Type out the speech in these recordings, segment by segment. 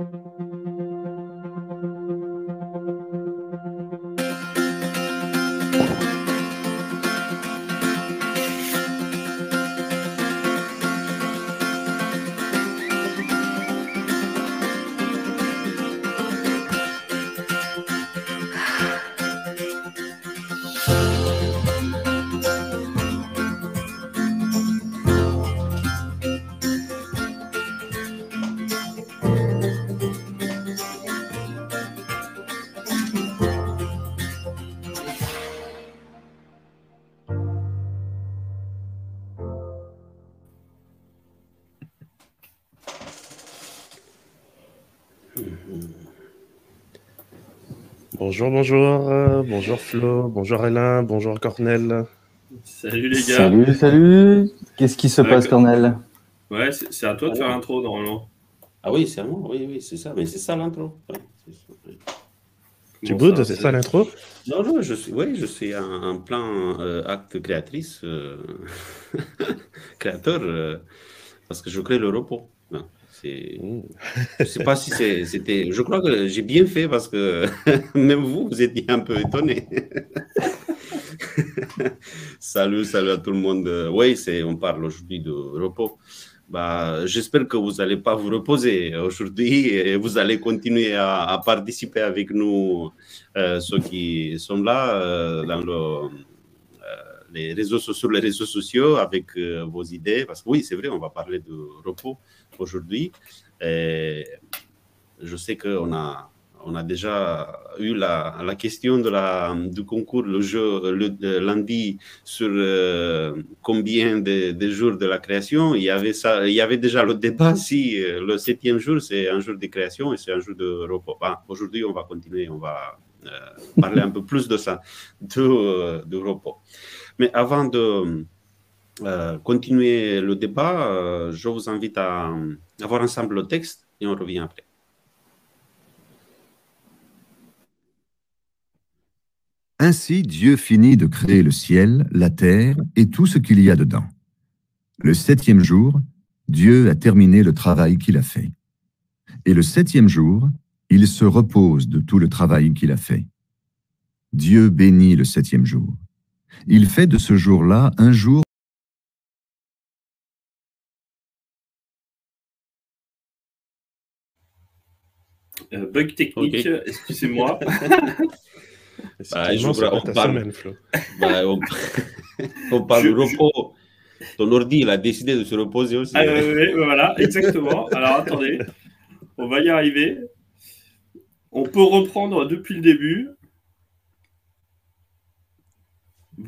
Música Bonjour, bonjour, euh, bonjour Flo, bonjour Alain, bonjour Cornel. Salut les gars. Salut, salut. Qu'est-ce qui se passe, Cornel? Ouais, c'est à toi de faire l'intro normalement. Ah oui, c'est à moi, oui, oui, c'est ça, mais c'est ça l'intro. Ouais. Tu boudes, c'est ça l'intro? Non, non, je suis, oui, je suis un, un plein euh, acte créatrice, euh, créateur, euh, parce que je crée le repos. Non. Je sais pas si c'était, je crois que j'ai bien fait parce que même vous, vous étiez un peu étonné. salut, salut à tout le monde. Oui, on parle aujourd'hui de repos. Bah, j'espère que vous n'allez pas vous reposer aujourd'hui et vous allez continuer à, à participer avec nous, euh, ceux qui sont là euh, dans le, les réseaux sociaux, sur les réseaux sociaux avec euh, vos idées. Parce que oui, c'est vrai, on va parler de repos aujourd'hui. Je sais qu'on a, on a déjà eu la, la question de la, du concours, le jeu, le, lundi, sur euh, combien de, de jours de la création. Il y, avait ça, il y avait déjà le débat si euh, le septième jour, c'est un jour de création et c'est un jour de repos. Aujourd'hui, on va continuer, on va parler un peu plus de ça, de, de repos. Mais avant de euh, continuer le débat, euh, je vous invite à, à voir ensemble le texte et on revient après. Ainsi Dieu finit de créer le ciel, la terre et tout ce qu'il y a dedans. Le septième jour, Dieu a terminé le travail qu'il a fait. Et le septième jour, il se repose de tout le travail qu'il a fait. Dieu bénit le septième jour. Il fait de ce jour-là un jour Euh, bug technique, excusez-moi. Bah, je va on parle- semaine, Flo. Bah, on, on parle Je- de repos. Ton ordi, il a décidé de se reposer aussi. Ah, ouais, ouais, ouais, voilà, exactement. Alors attendez, on va y arriver. On peut reprendre depuis le début.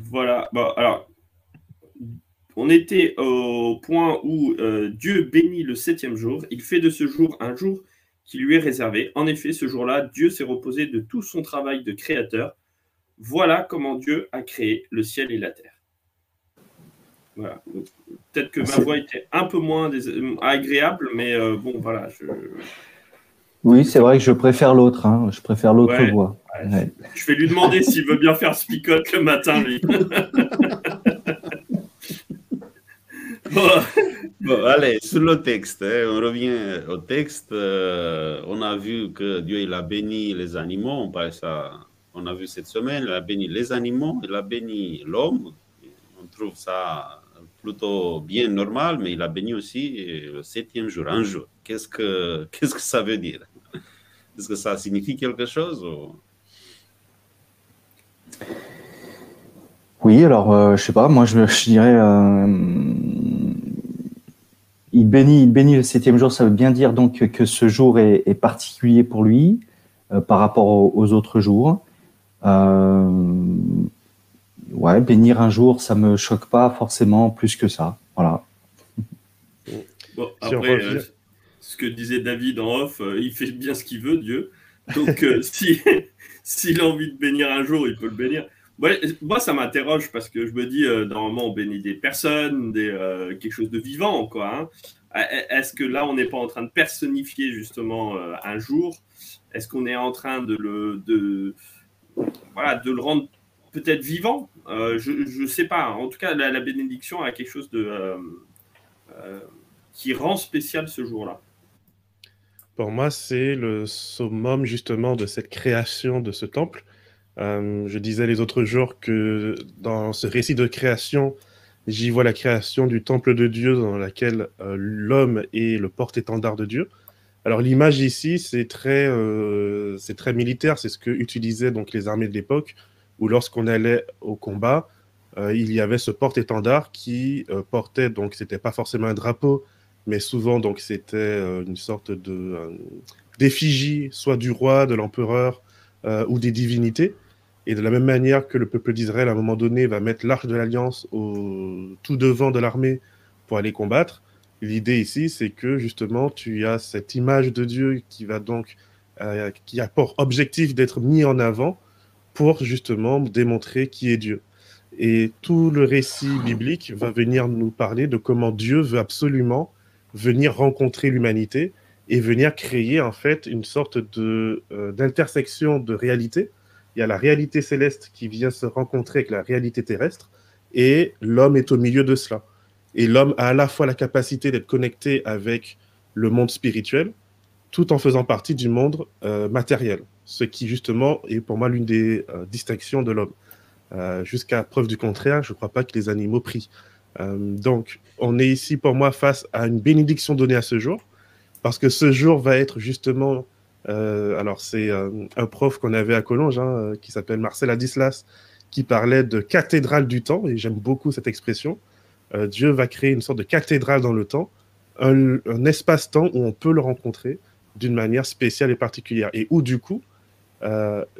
Voilà. Bon, alors, on était au point où euh, Dieu bénit le septième jour. Il fait de ce jour un jour qui lui est réservé. En effet, ce jour-là, Dieu s'est reposé de tout son travail de créateur. Voilà comment Dieu a créé le ciel et la terre. Voilà. Peut-être que ma voix était un peu moins agréable, mais euh, bon, voilà. Je, Oui, c'est vrai que je préfère l'autre. hein. Je préfère l'autre Ouais. voix. ouais, Ouais. je vais lui demander s'il veut bien faire spicote le matin, lui. Bon, Bon, allez, sur le texte, hein, on revient au texte. euh, on a vu que Dieu il a béni les animaux, on, parle ça, on a vu cette semaine, il a béni les animaux, il a béni l'homme. On trouve ça plutôt bien normal, mais il a béni aussi euh, le septième jour, un jour. Qu'est-ce que, qu'est-ce que ça veut dire? Est-ce que ça signifie quelque chose ou- Oui, alors, euh, je sais pas, moi, je, je dirais. euh, il, bénit, il bénit le septième jour, ça veut bien dire donc que, ce jour est, est particulier pour lui euh, par rapport aux, aux autres jours. Euh, ouais, bénir un jour, ça me choque pas forcément plus que ça. Voilà. bon, Si on après, revient- euh, ce que disait David en off, euh, il fait bien ce qu'il veut, Dieu. Donc, euh, si s'il a envie de bénir un jour, il peut le bénir. Ouais, moi, ça m'interroge parce que je me dis, euh, normalement, on bénit des personnes, des, euh, quelque chose de vivant, quoi. hein. Est-ce que là, on n'est pas en train de personnifier justement un jour? Est-ce qu'on est en train de le, de, voilà, de le rendre peut-être vivant? Je ne sais pas. En tout cas, la, la bénédiction a quelque chose de, qui rend spécial ce jour-là. Pour moi, c'est le summum justement de cette création de ce temple. Euh, je disais les autres jours que dans ce récit de création, j'y vois la création du temple de Dieu dans laquelle euh, l'homme est le porte-étendard de Dieu. Alors l'image ici, c'est très, euh, c'est très militaire, c'est ce que utilisaient donc les armées de l'époque, où lorsqu'on allait au combat, il y avait ce porte-étendard qui portait, donc c'était pas forcément un drapeau, mais souvent donc c'était euh, une sorte de euh, d'effigie, soit du roi, de l'empereur euh, ou des divinités. Et de la même manière que le peuple d'Israël, à un moment donné, va mettre l'arche de l'alliance au tout devant de l'armée pour aller combattre, l'idée ici, c'est que justement, tu as cette image de Dieu qui va donc, qui a pour objectif d'être mis en avant pour justement démontrer qui est Dieu. Et tout le récit biblique va venir nous parler de comment Dieu veut absolument venir rencontrer l'humanité et venir créer en fait une sorte de euh, d'intersection de réalité. Il y a la réalité céleste qui vient se rencontrer avec la réalité terrestre et l'homme est au milieu de cela. Et l'homme a à la fois la capacité d'être connecté avec le monde spirituel tout en faisant partie du monde euh, matériel, ce qui justement est pour moi l'une des euh, distinctions de l'homme. Jusqu'à preuve du contraire, je ne crois pas que les animaux prient. Euh, donc, on est ici pour moi face à une bénédiction donnée à ce jour, parce que ce jour va être justement, euh, alors c'est euh, un prof qu'on avait à Collonges, hein, qui s'appelle Marcel Adislas, qui parlait de cathédrale du temps, et j'aime beaucoup cette expression. Dieu va créer une sorte de cathédrale dans le temps, un, espace-temps où on peut le rencontrer d'une manière spéciale et particulière, et où du coup,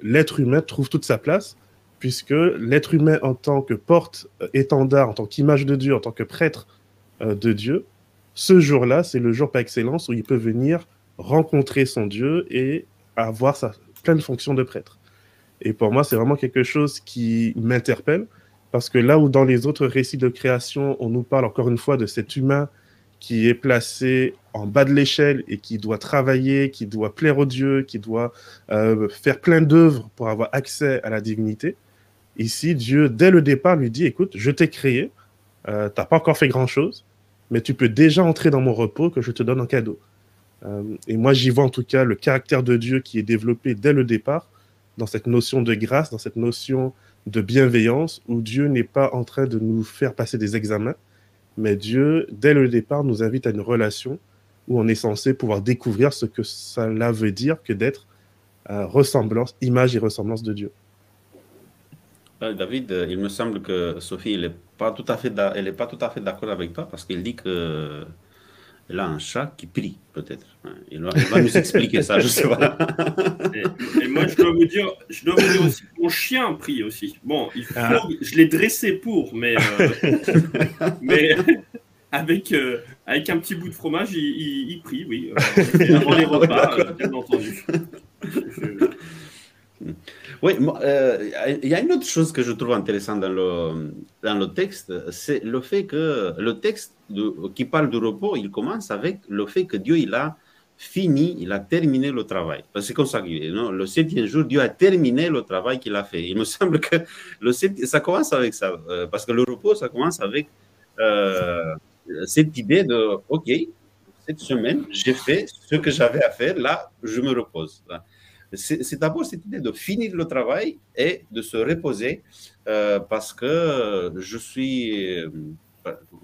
l'être humain trouve toute sa place, puisque l'être humain en tant que porte-étendard, en tant qu'image de Dieu, en tant que prêtre euh, de Dieu, ce jour-là, c'est le jour par excellence où il peut venir rencontrer son Dieu et avoir sa pleine fonction de prêtre. Et pour moi, c'est vraiment quelque chose qui m'interpelle, parce que là où dans les autres récits de création, on nous parle encore une fois de cet humain qui est placé en bas de l'échelle et qui doit travailler, qui doit plaire au Dieu, qui doit euh, faire plein d'œuvres pour avoir accès à la divinité, ici, Dieu, dès le départ, lui dit, écoute, je t'ai créé, euh, tu n'as pas encore fait grand-chose, mais tu peux déjà entrer dans mon repos que je te donne en cadeau. Euh, et moi, j'y vois en tout cas le caractère de Dieu qui est développé dès le départ, dans cette notion de grâce, dans cette notion de bienveillance, où Dieu n'est pas en train de nous faire passer des examens, mais Dieu, dès le départ, nous invite à une relation où on est censé pouvoir découvrir ce que cela veut dire que d'être euh, ressemblance, image et ressemblance de Dieu. Euh, David, euh, il me semble que Sophie, elle n'est pas tout à fait, d'a- elle est pas tout à fait d'accord avec toi parce qu'il dit que elle a un chat qui prie, peut-être. Il va, il va nous expliquer ça, je sais pas. Et, et moi, je dois vous dire, je dois vous dire aussi que mon chien prie aussi. Bon, il faut, Ah. je l'ai dressé pour, mais, euh, mais avec, euh, avec un petit bout de fromage, il, il- il prie, oui. euh, avant les repas, euh, bien entendu. Je- Oui, euh, il y a une autre chose que je trouve intéressante dans le, dans le texte, c'est le fait que le texte qui parle du repos, il commence avec le fait que Dieu, il a fini, il a terminé le travail. C'est comme ça qu'il non? Le septième jour, Dieu a terminé le travail qu'il a fait. Il me semble que le ça commence avec ça. euh, parce que le repos, ça commence avec euh, cette idée de, OK, cette semaine, j'ai fait ce que j'avais à faire, là, je me repose. C'est d'abord cette idée de finir le travail et de se reposer euh, parce que je suis, euh,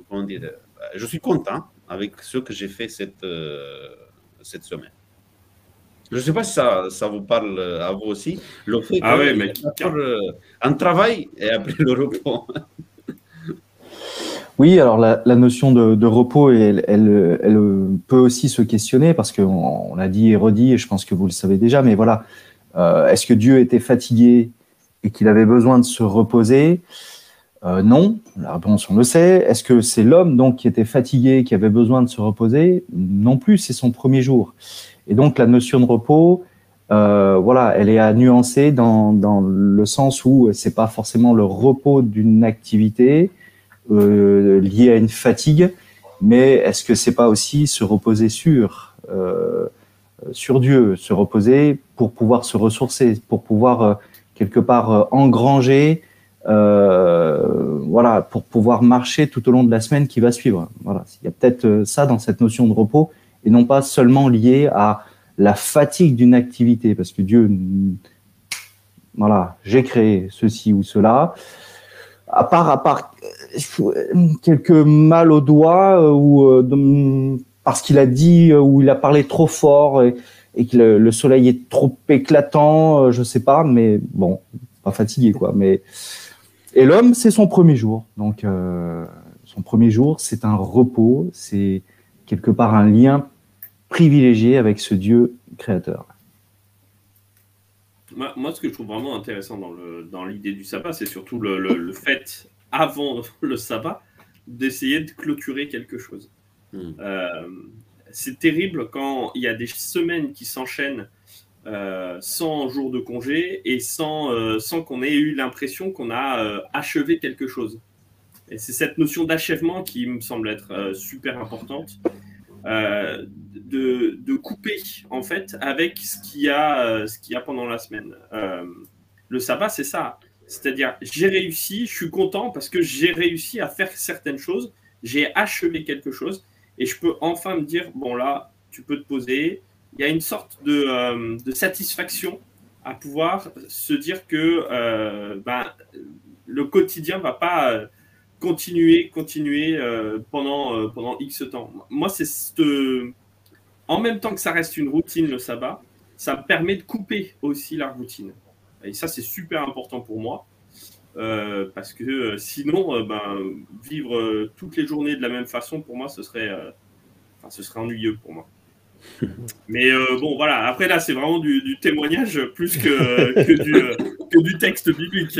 comment dire, je suis content avec ce que j'ai fait cette, euh, cette semaine. Je ne sais pas si ça, ça vous parle à vous aussi. Le fait Ah ouais, mais- un travail et après le repos. Oui, alors la, notion de, repos, elle peut aussi se questionner parce qu'on on l'a dit et redit, et je pense que vous le savez déjà, mais voilà, euh, est-ce que Dieu était fatigué et qu'il avait besoin de se reposer? Euh, Non, la réponse on le sait. Est-ce que c'est l'homme donc qui était fatigué, qui avait besoin de se reposer? Non plus, c'est son premier jour. Et donc la notion de repos, euh, voilà, elle est à nuancer dans, dans le sens où c'est pas forcément le repos d'une activité, euh, lié à une fatigue, mais est-ce que c'est pas aussi se reposer sur euh, sur Dieu, se reposer pour pouvoir se ressourcer, pour pouvoir euh, quelque part engranger, voilà, pour pouvoir marcher tout au long de la semaine qui va suivre. Voilà, il y a peut-être ça dans cette notion de repos et non pas seulement lié à la fatigue d'une activité, parce que Dieu, voilà, j'ai créé ceci ou cela. À part, à part quelques mal au doigt ou parce qu'il a dit ou il a parlé trop fort et, et que le, soleil est trop éclatant, je sais pas, mais bon, pas fatigué quoi. Mais et l'homme, c'est son premier jour, donc son premier jour, c'est un repos, c'est quelque part un lien privilégié avec ce Dieu créateur. Moi, ce que je trouve vraiment intéressant dans l'idée du sabbat, c'est surtout le, fait, avant le sabbat, d'essayer de clôturer quelque chose. Hmm. Euh, c'est terrible quand il y a des semaines qui s'enchaînent euh, sans jour de congé et sans, euh, sans qu'on ait eu l'impression qu'on a achevé quelque chose. Et c'est cette notion d'achèvement qui me semble être super importante. Euh, de, de, couper en fait avec ce qu'il y a, euh, ce qu'il y a pendant la semaine. le sabbat, c'est ça. C'est-à-dire, j'ai réussi, je suis content parce que j'ai réussi à faire certaines choses, j'ai achevé quelque chose et je peux enfin me dire, bon là, tu peux te poser. Il y a une sorte de, de satisfaction à pouvoir se dire que ben, le quotidien va pas continuer, continuer euh, pendant, euh, pendant X temps. Moi, c'est en même temps que ça reste une routine, le sabbat, ça me permet de couper aussi la routine. Et ça, c'est super important pour moi. Euh, parce que sinon, ben, vivre toutes les journées de la même façon, pour moi, ce serait, ce serait ennuyeux pour moi. Mais bon, voilà. Après, là, c'est vraiment du, témoignage plus que, que, du, que, du, texte biblique.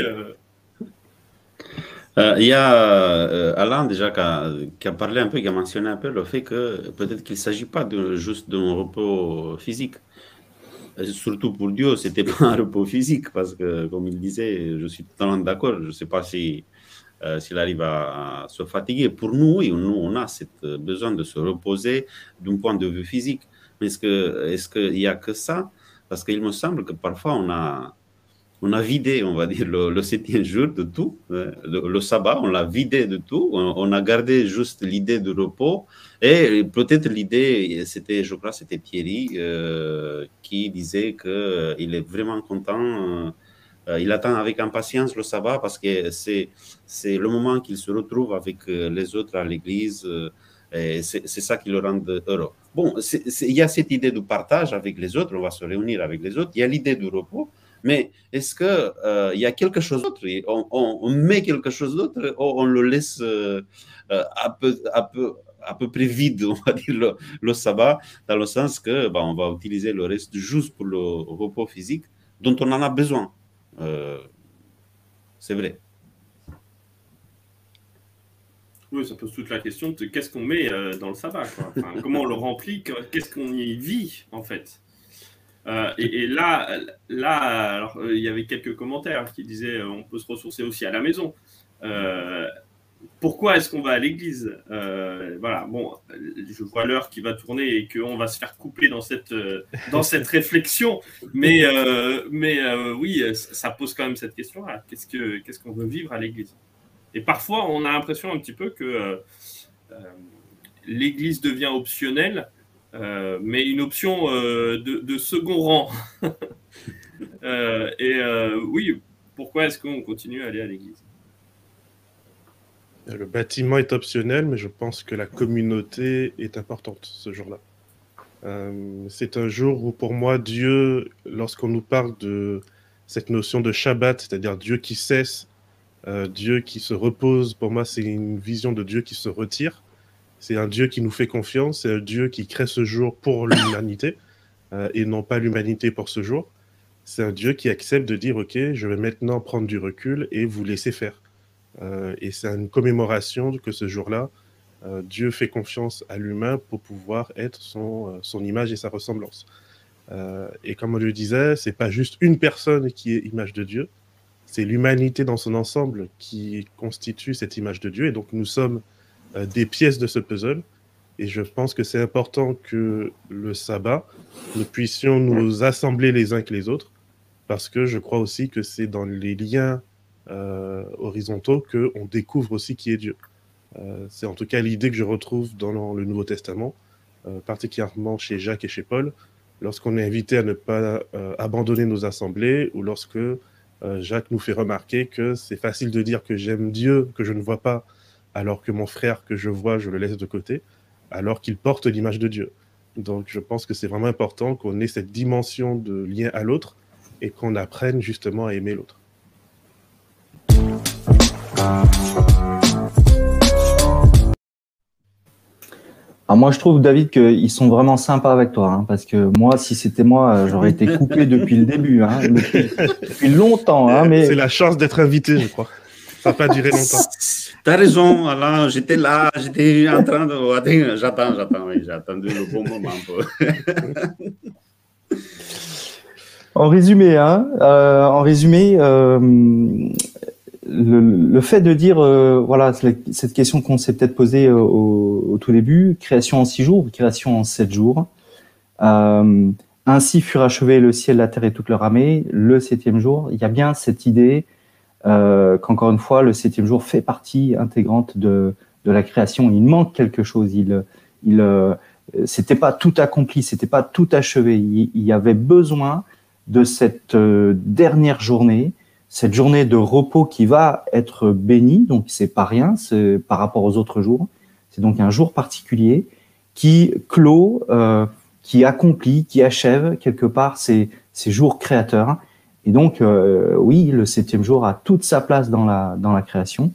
Euh, il y a euh, Alain déjà qui a, parlé un peu, qui a mentionné un peu le fait que peut-être qu'il ne s'agit pas de, juste d'un repos physique. surtout pour Dieu, ce n'était pas un repos physique parce que, comme il disait, je suis totalement d'accord. Je ne sais pas si euh, s'il arrive à, se fatiguer. Pour nous, oui, nous, on a cette besoin de se reposer d'un point de vue physique. Mais est-ce qu'il est n'y a que ça? Parce qu'il me semble que parfois, on a on a vidé, on va dire, le, septième jour de tout. Hein. Le, sabbat, on l'a vidé de tout. On, a gardé juste l'idée de repos. Et peut-être l'idée, c'était, je crois, c'était Thierry euh, qui disait qu'il euh, est vraiment content. Euh, il attend avec impatience le sabbat parce que c'est, c'est le moment qu'il se retrouve avec les autres à l'église. et c'est, ça qui le rend heureux. Bon, il y a cette idée de partage avec les autres, on va se réunir avec les autres. Il y a l'idée du repos. Mais est-ce qu'il euh, y a quelque chose d'autre? On, met quelque chose d'autre ou on le laisse euh, euh, à, peu, à, à près vide, on va dire, le, sabbat, dans le sens que bah, on va utiliser le reste juste pour le repos physique dont on en a besoin. C'est vrai. Oui, ça pose toute la question de qu'est-ce qu'on met dans le sabbat, comment on le remplit, qu'est-ce qu'on y vit en fait? Euh, et, là, là alors, euh, il y avait quelques commentaires qui disaient euh, on peut se ressourcer aussi à la maison. pourquoi est-ce qu'on va à l'église? Voilà, bon, je vois l'heure qui va tourner et qu'on va se faire couper dans cette, dans cette réflexion. Mais, mais oui, ça pose quand même cette. Qu'est-ce qu'on qu'est-ce qu'on veut vivre à l'église? Et parfois, on a l'impression un petit peu que l'église devient optionnelle euh, mais une option euh, de, second rang. Euh, et oui, pourquoi est-ce qu'on continue à aller à l'église? Le bâtiment est optionnel, mais je pense que la communauté est importante ce jour-là. c'est un jour où, pour moi, Dieu, lorsqu'on nous parle de cette notion de Shabbat, c'est-à-dire Dieu qui cesse, Dieu qui se repose, pour moi, c'est une vision de Dieu qui se retire. C'est un Dieu qui nous fait confiance, c'est un Dieu qui crée ce jour pour l'humanité euh, et non pas l'humanité pour ce jour. C'est un Dieu qui accepte de dire, OK, je vais maintenant prendre du recul et vous laisser faire. Euh, et c'est une commémoration que ce jour-là, euh, Dieu fait confiance à l'humain pour pouvoir être son, image et sa ressemblance. et comme on le disait, c'est pas juste une personne qui est image de Dieu, c'est l'humanité dans son ensemble qui constitue cette image de Dieu. Et donc nous sommes des pièces de ce puzzle. Et je pense que c'est important que le sabbat, nous puissions nous assembler les uns que les autres, parce que je crois aussi que c'est dans les liens euh, horizontaux qu'on découvre aussi qui est Dieu. Euh, c'est en tout cas l'idée que je retrouve dans le Nouveau Testament, particulièrement chez Jacques et chez Paul, lorsqu'on est invité à ne pas euh, abandonner nos assemblées ou lorsque euh, Jacques nous fait remarquer que c'est facile de dire que j'aime Dieu, que je ne vois pas, alors que mon frère que je vois, je le laisse de côté, alors qu'il porte l'image de Dieu. Donc je pense que c'est vraiment important qu'on ait cette dimension de lien à l'autre et qu'on apprenne justement à aimer l'autre. Alors moi, je trouve, David, qu'ils sont vraiment sympas avec toi, hein, parce que moi, si c'était moi, euh, j'aurais été coupé depuis le début, hein, depuis, longtemps. Hein, mais... C'est la chance d'être invité, je crois. Ça n'a pas duré longtemps. T'as raison, Alain, j'étais là, j'étais en train de... J'attends, j'attends, oui, j'ai attendu le bon moment. en résumé, hein, euh, en résumé, euh, le, fait de dire, euh, voilà, cette question qu'on s'est peut-être posée euh, au, tout début, création en six jours, création en sept jours. Euh, ainsi furent achevés le ciel, la terre et toute leur armée, le septième jour. Il y a bien cette idée qu'encore une fois, le septième jour fait partie intégrante de, de la création. Il manque quelque chose. Il, il, c'était pas tout accompli, c'était pas tout achevé. Il, il, y avait besoin de cette dernière journée cette journée de repos qui va être bénie, donc c'est pas rien c'est par rapport aux autres jours. C'est donc un jour particulier qui clôt, euh, qui accomplit, qui achève quelque part ces, ces jours créateurs. Et donc, euh, oui, le septième jour a toute sa place dans la, dans la création.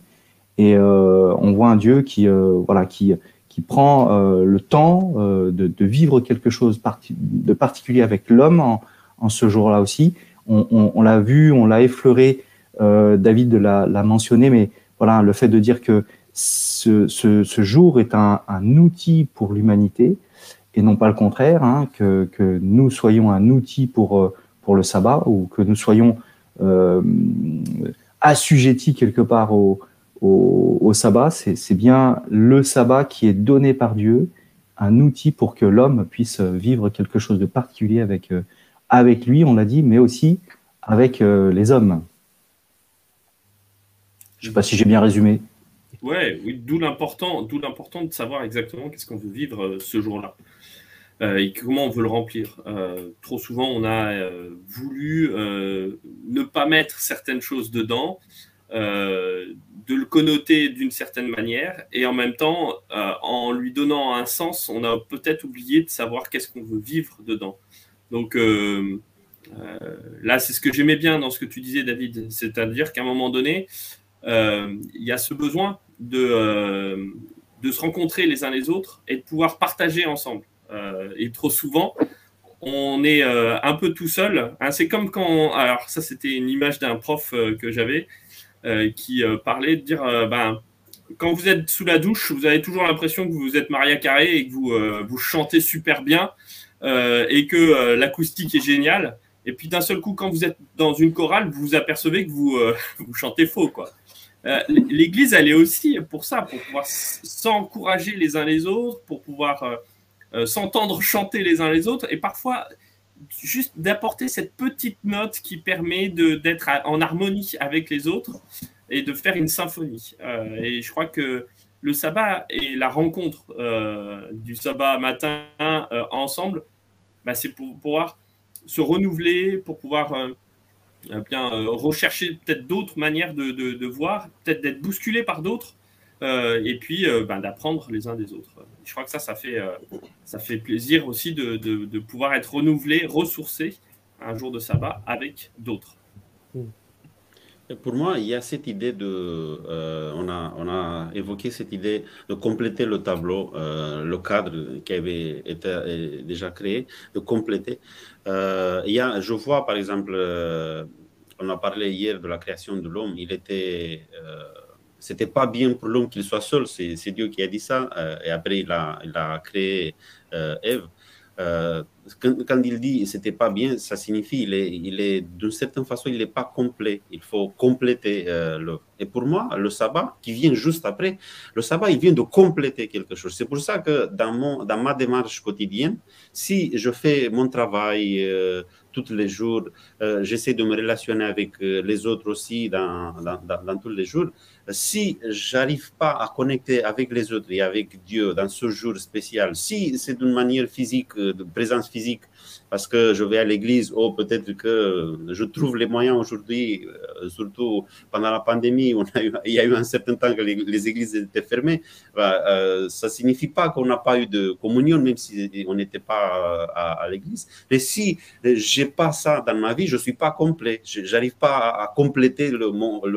Et euh, on voit un Dieu qui, euh, voilà, qui, qui prend le temps de, vivre quelque chose de particulier avec l'homme en, ce jour-là aussi on, l'a vu, on l'a effleuré, David l'a mentionné, mais voilà, le fait de dire que ce, jour est un, outil pour l'humanité et non pas le contraire, hein, que, nous soyons un outil pour, pour le sabbat ou que nous soyons euh, assujettis quelque part au, sabbat. C'est bien le sabbat qui est donné par Dieu, un outil pour que l'homme puisse vivre quelque chose de particulier avec, avec lui, on l'a dit, mais aussi avec euh, les hommes. Je ne sais pas si j'ai bien résumé. Ouais, oui, d'où l'important, d'où l'important de savoir exactement qu'est-ce qu'on veut vivre euh, ce jour-là euh, et comment on veut le remplir. trop souvent, on a voulu ne pas mettre certaines choses dedans, de le connoter d'une certaine manière, et en même temps, en lui donnant un sens, on a peut-être oublié de savoir qu'est-ce qu'on veut vivre dedans. Donc euh, euh, là, c'est ce que j'aimais bien dans ce que tu disais, David, c'est-à-dire qu'à un moment donné, euh, il y a ce besoin de se rencontrer les uns les autres et de pouvoir partager ensemble. Et trop souvent, on est un peu tout seul. Hein, c'est comme quand, alors ça c'était une image d'un prof que j'avais qui parlait de dire, ben, quand vous êtes sous la douche, vous avez toujours l'impression que vous êtes Maria Carré et que vous, vous chantez super bien. Euh, et que euh, l'acoustique est géniale. Et puis d'un seul coup, quand vous êtes dans une chorale, vous vous apercevez que vous, euh, vous chantez faux. quoi. L'Église, elle est aussi pour ça, pour pouvoir s'encourager les uns les autres, pour pouvoir s'entendre chanter les uns les autres, et parfois juste d'apporter cette petite note qui permet d'être en harmonie avec les autres et de faire une symphonie. et je crois que le sabbat et la rencontre du sabbat matin ensemble, bah, c'est pour pouvoir se renouveler, pour pouvoir euh, euh, bien euh, rechercher peut-être d'autres manières de, voir, peut-être d'être bousculé par d'autres, et puis ben, d'apprendre les uns des autres. Je crois que ça, ça fait, ça fait plaisir aussi de, de, pouvoir être renouvelé, ressourcé un jour de sabbat avec d'autres. Mmh. Pour moi, il y a cette idée de, euh, on, a, on a évoqué cette idée de compléter le tableau, euh, le cadre qui avait été euh, déjà créé, de compléter. il y a, je vois par exemple, on a parlé hier de la création de l'homme, il était, c'était pas bien pour l'homme qu'il soit seul, c'est Dieu qui a dit ça, et après il a, créé Ève. Euh, quand, il dit c'était pas bien, ça signifie il est, il est d'une certaine façon il n'est pas complet. Il faut compléter euh, le. Et pour moi, le sabbat qui vient juste après, le sabbat il vient de compléter quelque chose. C'est pour ça que dans mon dans ma démarche quotidienne, si je fais mon travail euh, tous les jours, j'essaie de me relationner avec les autres aussi dans, dans, dans tous les jours si j'arrive pas à connecter avec les autres et avec Dieu dans ce jour spécial, si c'est d'une manière physique, de présence physique parce que je vais à l'église, ou oh, peut-être que je trouve les moyens aujourd'hui, euh, surtout pendant la pandémie, il y a eu un certain temps que les, églises étaient fermées, bah, euh, ça ne signifie pas qu'on n'a pas eu de communion, même si on n'était pas à, l'église. Mais si je n'ai pas ça dans ma vie, je ne suis pas complet. Je n'arrive pas à, compléter le,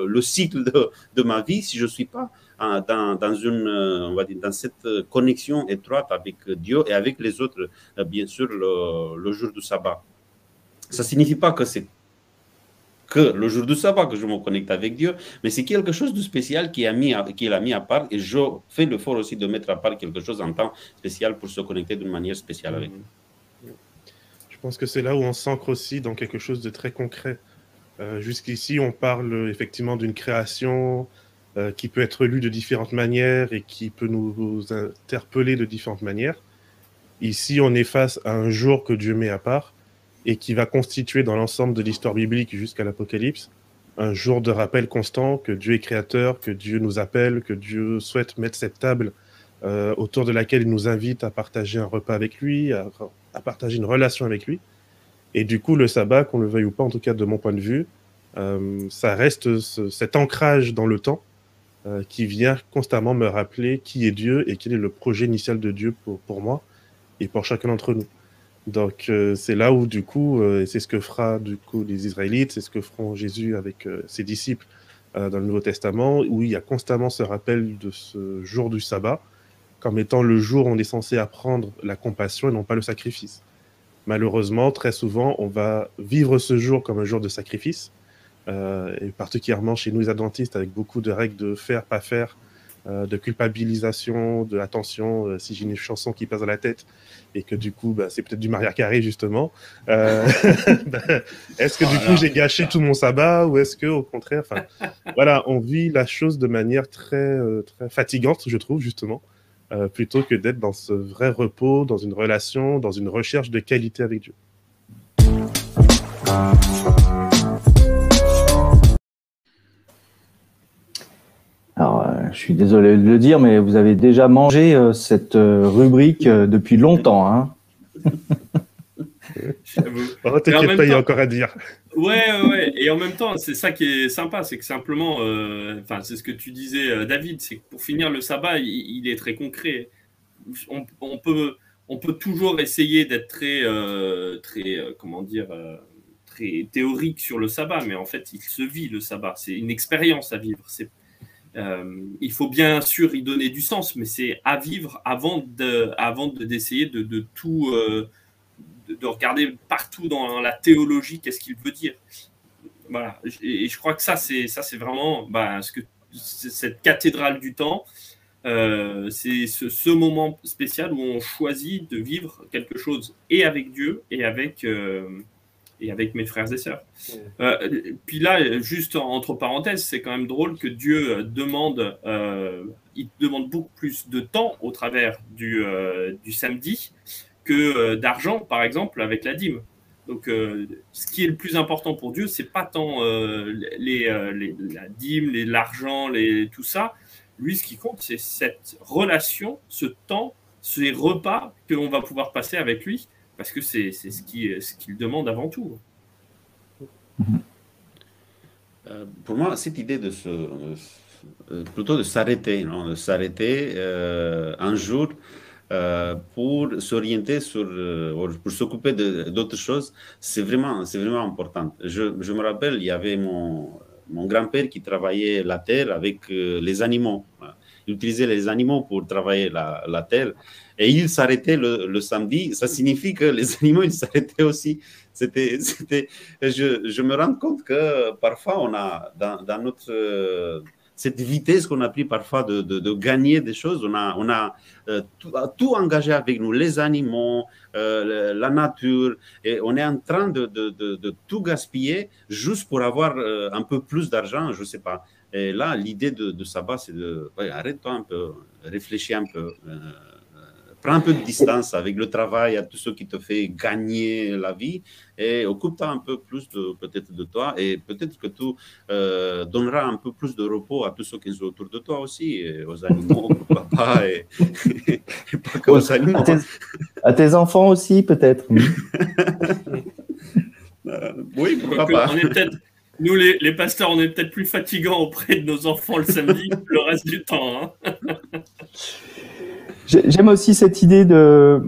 le, cycle de, de, ma vie si je ne suis pas dans, dans, une, on va dire, dans cette connexion étroite avec Dieu et avec les autres, bien sûr, le, jour du sabbat. Ça ne signifie pas que c'est que le jour du sabbat que je me connecte avec Dieu, mais c'est quelque chose de spécial qui a mis, qu'il a mis à part et je fais l'effort aussi de mettre à part quelque chose en temps spécial pour se connecter d'une manière spéciale avec lui. Je pense que c'est là où on s'ancre aussi dans quelque chose de très concret. Euh, jusqu'ici, on parle effectivement d'une création, euh, qui peut être lu de différentes manières et qui peut nous, interpeller de différentes manières. Ici, on est face à un jour que Dieu met à part et qui va constituer dans l'ensemble de l'histoire biblique jusqu'à l'Apocalypse un jour de rappel constant que Dieu est créateur, que Dieu nous appelle, que Dieu souhaite mettre cette table euh, autour de laquelle il nous invite à partager un repas avec lui, à, partager une relation avec lui. Et du coup, le sabbat, qu'on le veuille ou pas, en tout cas de mon point de vue, euh, ça reste cet ancrage dans le temps euh, qui vient constamment me rappeler qui est Dieu et quel est le projet initial de Dieu pour, pour moi et pour chacun d'entre nous. Donc euh, c'est là où du coup, euh, c'est ce que fera du coup les Israélites, c'est ce que feront Jésus avec ses disciples dans le Nouveau Testament, où il y a constamment ce rappel de ce jour du sabbat comme étant le jour où on est censé apprendre la compassion et non pas le sacrifice. Malheureusement, très souvent, on va vivre ce jour comme un jour de sacrifice, euh, et particulièrement chez nous les adventistes, avec beaucoup de règles de faire, pas faire, euh, de culpabilisation, de attention, euh, si j'ai une chanson qui passe dans la tête, et que du coup, bah, c'est peut-être du Maria Carré, justement. Bah, est-ce que du coup, j'ai gâché tout mon sabbat, ou est-ce que, au contraire, enfin, voilà, on vit la chose de manière très, très fatigante, je trouve, justement. plutôt que d'être dans ce vrai repos, dans une relation, dans une recherche de qualité avec Dieu. Je suis désolé de le dire, mais vous avez déjà mangé euh, cette euh, rubrique depuis longtemps. Hein oh, T'inquiète pas, il y a encore à dire. Ouais, ouais, et en même temps, c'est ça qui est sympa, c'est que simplement, enfin, c'est ce que tu disais, David, c'est que pour finir le sabbat, il, est très concret. On, peut, on peut toujours essayer d'être très, très, comment dire, très théorique sur le sabbat, mais en fait, il se vit le sabbat. C'est une expérience à vivre. C'est euh, il faut bien sûr y donner du sens, mais c'est à vivre avant de, avant d'essayer de, tout, euh, de, regarder partout dans la théologie qu'est-ce qu'il veut dire. Voilà. Et, je crois que ça, c'est ça, c'est vraiment bah, ce que cette cathédrale du temps. Euh, c'est ce, moment spécial où on choisit de vivre quelque chose et avec Dieu et avec et avec mes frères et sœurs. Euh, puis là, juste entre parenthèses, c'est quand même drôle que Dieu demande, euh, il demande beaucoup plus de temps au travers du, euh, du samedi que d'argent, par exemple, avec la dîme. Donc, ce qui est le plus important pour Dieu, c'est pas tant les, la dîme, l'argent, les, tout ça. Lui, ce qui compte, c'est cette relation, ce temps, ces repas que l'on va pouvoir passer avec lui parce que c'est ce qu'il ce qu'il demande avant tout. Euh, pour moi, cette idée de se, euh, plutôt de s'arrêter, de s'arrêter euh, un jour pour s'orienter sur, pour s'occuper d'autres choses, c'est vraiment, c'est vraiment important. Je, je, me rappelle, il y avait mon, mon grand-père qui travaillait la terre avec les animaux. Il utilisait les animaux pour travailler la, la terre et il s'arrêtait le, samedi, ça signifie que les animaux, ils s'arrêtaient aussi. C'était, c'était, je, je, me rends compte que parfois, on a dans, notre cette vitesse qu'on a pris parfois de, de, gagner des choses, on a, on a euh, tout, engagé avec nous, les animaux, euh, la nature, et on est en train de, de tout gaspiller juste pour avoir euh, un peu plus d'argent, je ne sais pas. Et là, l'idée de, sabbat, c'est de arrête-toi un peu, réfléchis un peu prends un peu de distance avec le travail, à tout ce qui te fait gagner la vie et occupe-toi un peu plus peut-être de toi et peut-être que tu euh, donneras un peu plus de repos à tous ceux qui sont autour de toi aussi, aux animaux, au papa et, pas qu'aux animaux. À tes enfants aussi, peut-être. Euh, oui, pourquoi pas. On est peut-être, nous, les, pasteurs, on est peut-être plus fatigants auprès de nos enfants le samedi que le reste du temps. hein. J'ai- J'aime aussi cette idée de,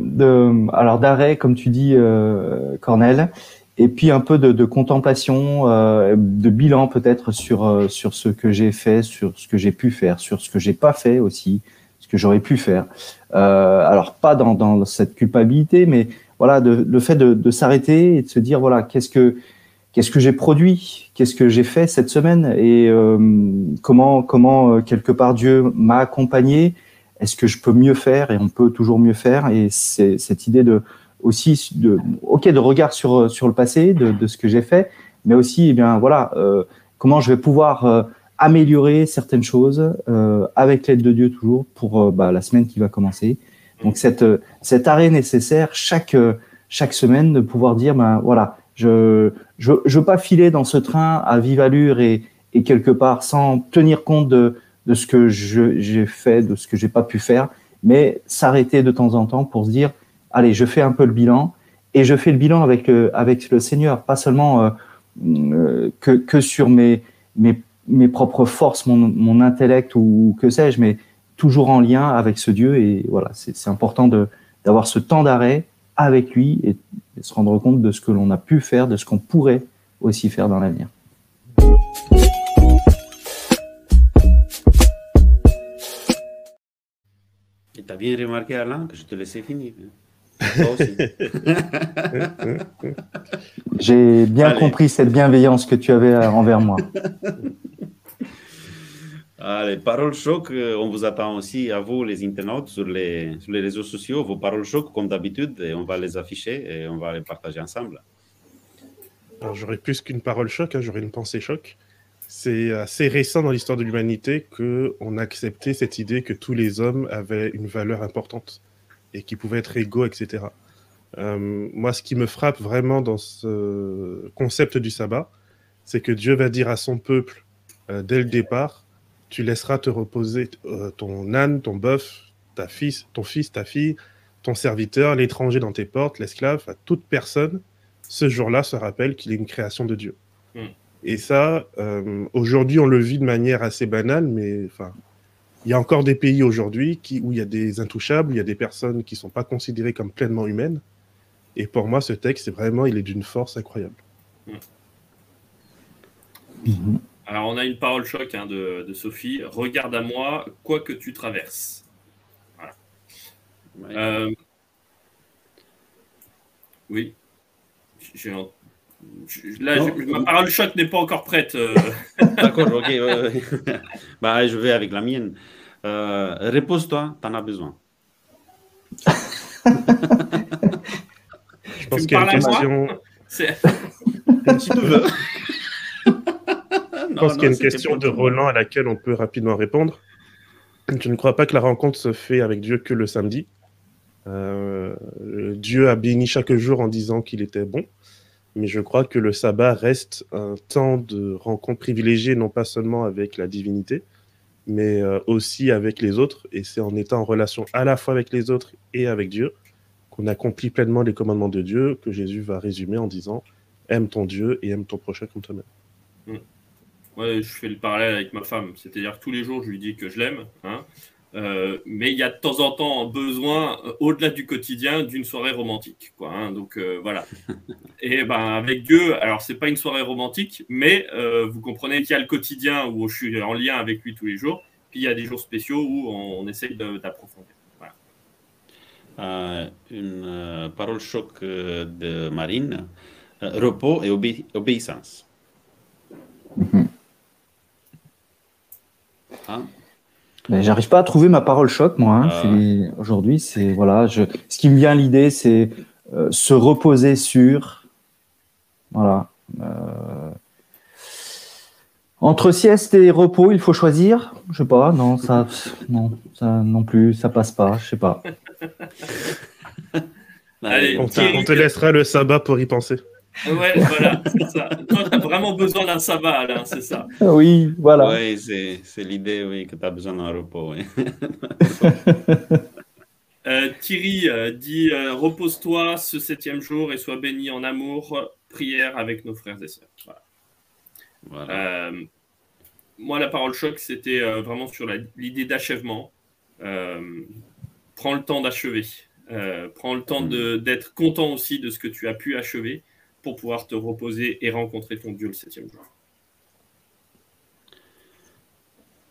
alors d'arrêt, comme tu dis, euh, Cornel, et puis un peu de, contemplation, euh, de bilan peut-être sur euh, sur ce que j'ai fait, sur ce que j'ai pu faire, sur ce que j'ai pas fait aussi, ce que j'aurais pu faire. Euh, alors pas dans, cette culpabilité, mais voilà, le fait de, de s'arrêter et de se dire voilà, qu'est-ce que qu'est-ce que j'ai produit, qu'est-ce que j'ai fait cette semaine? Et euh, comment comment euh, quelque part Dieu m'a accompagné? Est-ce que je peux mieux faire? Et on peut toujours mieux faire. Et c'est cette idée de aussi de ok de regard sur sur le passé de, de ce que j'ai fait mais aussi eh bien voilà euh, comment je vais pouvoir euh, améliorer certaines choses euh, avec l'aide de Dieu toujours pour euh, bah, la semaine qui va commencer. Donc cette cet arrêt nécessaire chaque chaque semaine de pouvoir dire ben voilà je je je veux pas filer dans ce train à vive allure et quelque part sans tenir compte de ce que j'ai fait, de ce que j'ai pas pu faire, mais s'arrêter de temps en temps pour se dire, allez, je fais un peu le bilan et je fais le bilan avec le, avec le Seigneur, pas seulement euh, euh, que, sur mes, propres forces, mon, intellect ou que sais-je, mais toujours en lien avec ce Dieu et voilà, c'est important d'avoir ce temps d'arrêt avec lui et se rendre compte de ce que l'on a pu faire, de ce qu'on pourrait aussi faire dans l'avenir. Et t'as bien remarqué, Alain, que je te laissais finir. hein. Toi aussi. J'ai bien Allez. compris cette bienveillance que tu avais envers moi. Allez, paroles choc, euh, on vous attend aussi à vous, les internautes, sur les, sur les réseaux sociaux. Vos paroles choc, comme d'habitude, et on va les afficher et on va les partager ensemble. Alors, j'aurais plus qu'une parole choc, hein, j'aurais une pensée choc. C'est assez récent dans l'histoire de l'humanité qu'on a accepté cette idée que tous les hommes avaient une valeur importante et qu'ils pouvaient être égaux, etc. Euh, moi, ce qui me frappe vraiment dans ce concept du sabbat, c'est que Dieu va dire à son peuple, euh, dès le départ, tu laisseras te reposer euh, ton âne, ton bœuf, ta fils, ton fils, ta fille, ton serviteur, l'étranger dans tes portes, l'esclave, à toute personne ce jour-là se rappelle qu'il est une création de Dieu. Mm. Et ça, euh, aujourd'hui, on le vit de manière assez banale, mais enfin, il y a encore des pays aujourd'hui qui, où il y a des intouchables, il y a des personnes qui ne sont pas considérées comme pleinement humaines. Et pour moi, ce texte, c'est vraiment, il est d'une force incroyable. Alors, on a une parole choc hein, de, de Sophie. Regarde à moi, quoi que tu traverses. Ouais. Euh, Oui. J'ai Là, Non. je- ma parole choc n'est pas encore prête. euh. D'accord, ok. ouais, ouais. bah, je vais avec la mienne. Euh, Repose-toi, t'en as besoin. Je pense me qu'il y a une parles à moi question, C'est- si tu veux. Je pense qu'il y a une question de Roland à laquelle on peut rapidement répondre. Je ne crois pas que la rencontre se fait avec Dieu que le samedi. Euh, Dieu a béni chaque jour en disant qu'il était bon, mais je crois que le sabbat reste un temps de rencontre privilégié, non pas seulement avec la divinité, mais euh, aussi avec les autres. Et c'est en étant en relation à la fois avec les autres et avec Dieu qu'on accomplit pleinement les commandements de Dieu, que Jésus va résumer en disant aime ton Dieu et aime ton prochain comme toi-même. Ouais, je fais le parallèle avec ma femme. C'est-à-dire que tous les jours, je lui dis que je l'aime. hein. Euh, mais il y a de temps en temps besoin, euh, au-delà du quotidien, d'une soirée romantique. Quoi, hein. Donc euh, voilà. Et ben avec Dieu, alors c'est pas une soirée romantique, mais euh, vous comprenez qu'il y a le quotidien où je suis en lien avec lui tous les jours. Puis il y a des jours spéciaux où on, on essaye de- d'approfondir. Voilà. Euh, une euh, parole choc de Marine. Euh, repos et obé- obéissance. Hein? Mais j'arrive pas à trouver ma parole choc, moi. hein. Ah. Aujourd'hui, c'est voilà. Je... Ce qui me vient à l'idée, c'est euh, se reposer sur. Voilà. Euh, Entre sieste et repos, il faut choisir. Je sais pas. Non, ça, non, ça non plus, ça passe pas. Je sais pas. Allez, on te laissera le sabbat pour y penser. Ouais, voilà, c'est ça. Toi, tu as vraiment besoin d'un sabbat, Alain, c'est ça. Ah Oui, voilà. Oui, c'est c'est l'idée oui, que tu as besoin d'un repos. oui. Euh, Thierry euh, dit repose-toi ce septième jour et sois béni en amour, prière avec nos frères et sœurs. moi, la parole choc, c'était vraiment sur l'idée d'achèvement. prends le temps d'achever. prends le temps mm. d'être content aussi de ce que tu as pu achever pour pouvoir te reposer et rencontrer ton Dieu le septième jour.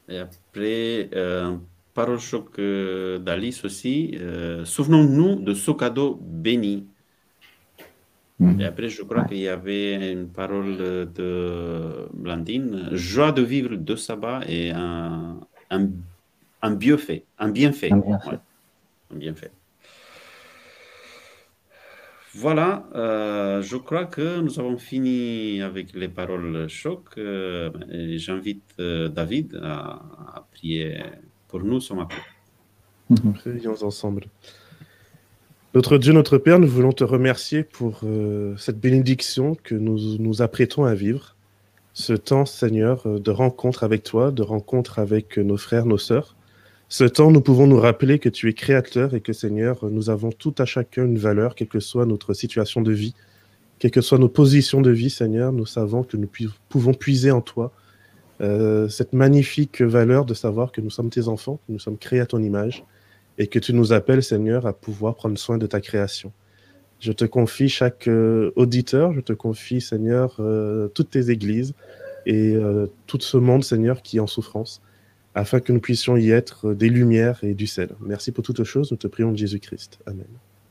Et après, euh, parole choc euh, d'Alice aussi. Euh, souvenons-nous de ce cadeau béni. Mhm. Et après, je crois qu'il y avait une parole de Blandine. Joie de vivre de sabbat et un, un, un bienfait. Un bienfait. Un bienfait. un bienfait. Voilà, euh, je crois que nous avons fini avec les paroles choc. Euh, j'invite euh, David à, prier pour nous ce matin. Prions ensemble. Notre Dieu, notre Père, nous voulons te remercier pour cette bénédiction que nous nous apprêtons à vivre. Ce temps, Seigneur, de rencontre avec toi, de rencontre avec nos frères, nos sœurs. Ce temps, nous pouvons nous rappeler que tu es créateur et que Seigneur, nous avons tout à chacun une valeur, quelle que soit notre situation de vie, quelles que soient nos positions de vie, Seigneur, nous savons que nous pouvons puiser en toi euh, cette magnifique valeur de savoir que nous sommes tes enfants, que nous sommes créés à ton image et que tu nous appelles, Seigneur, à pouvoir prendre soin de ta création. Je te confie chaque euh, auditeur, je te confie, Seigneur, euh, toutes tes églises et tout ce monde, Seigneur, qui est en souffrance afin que nous puissions y être des lumières et du sel. Merci pour toutes choses, nous te prions de Jésus-Christ. Amen.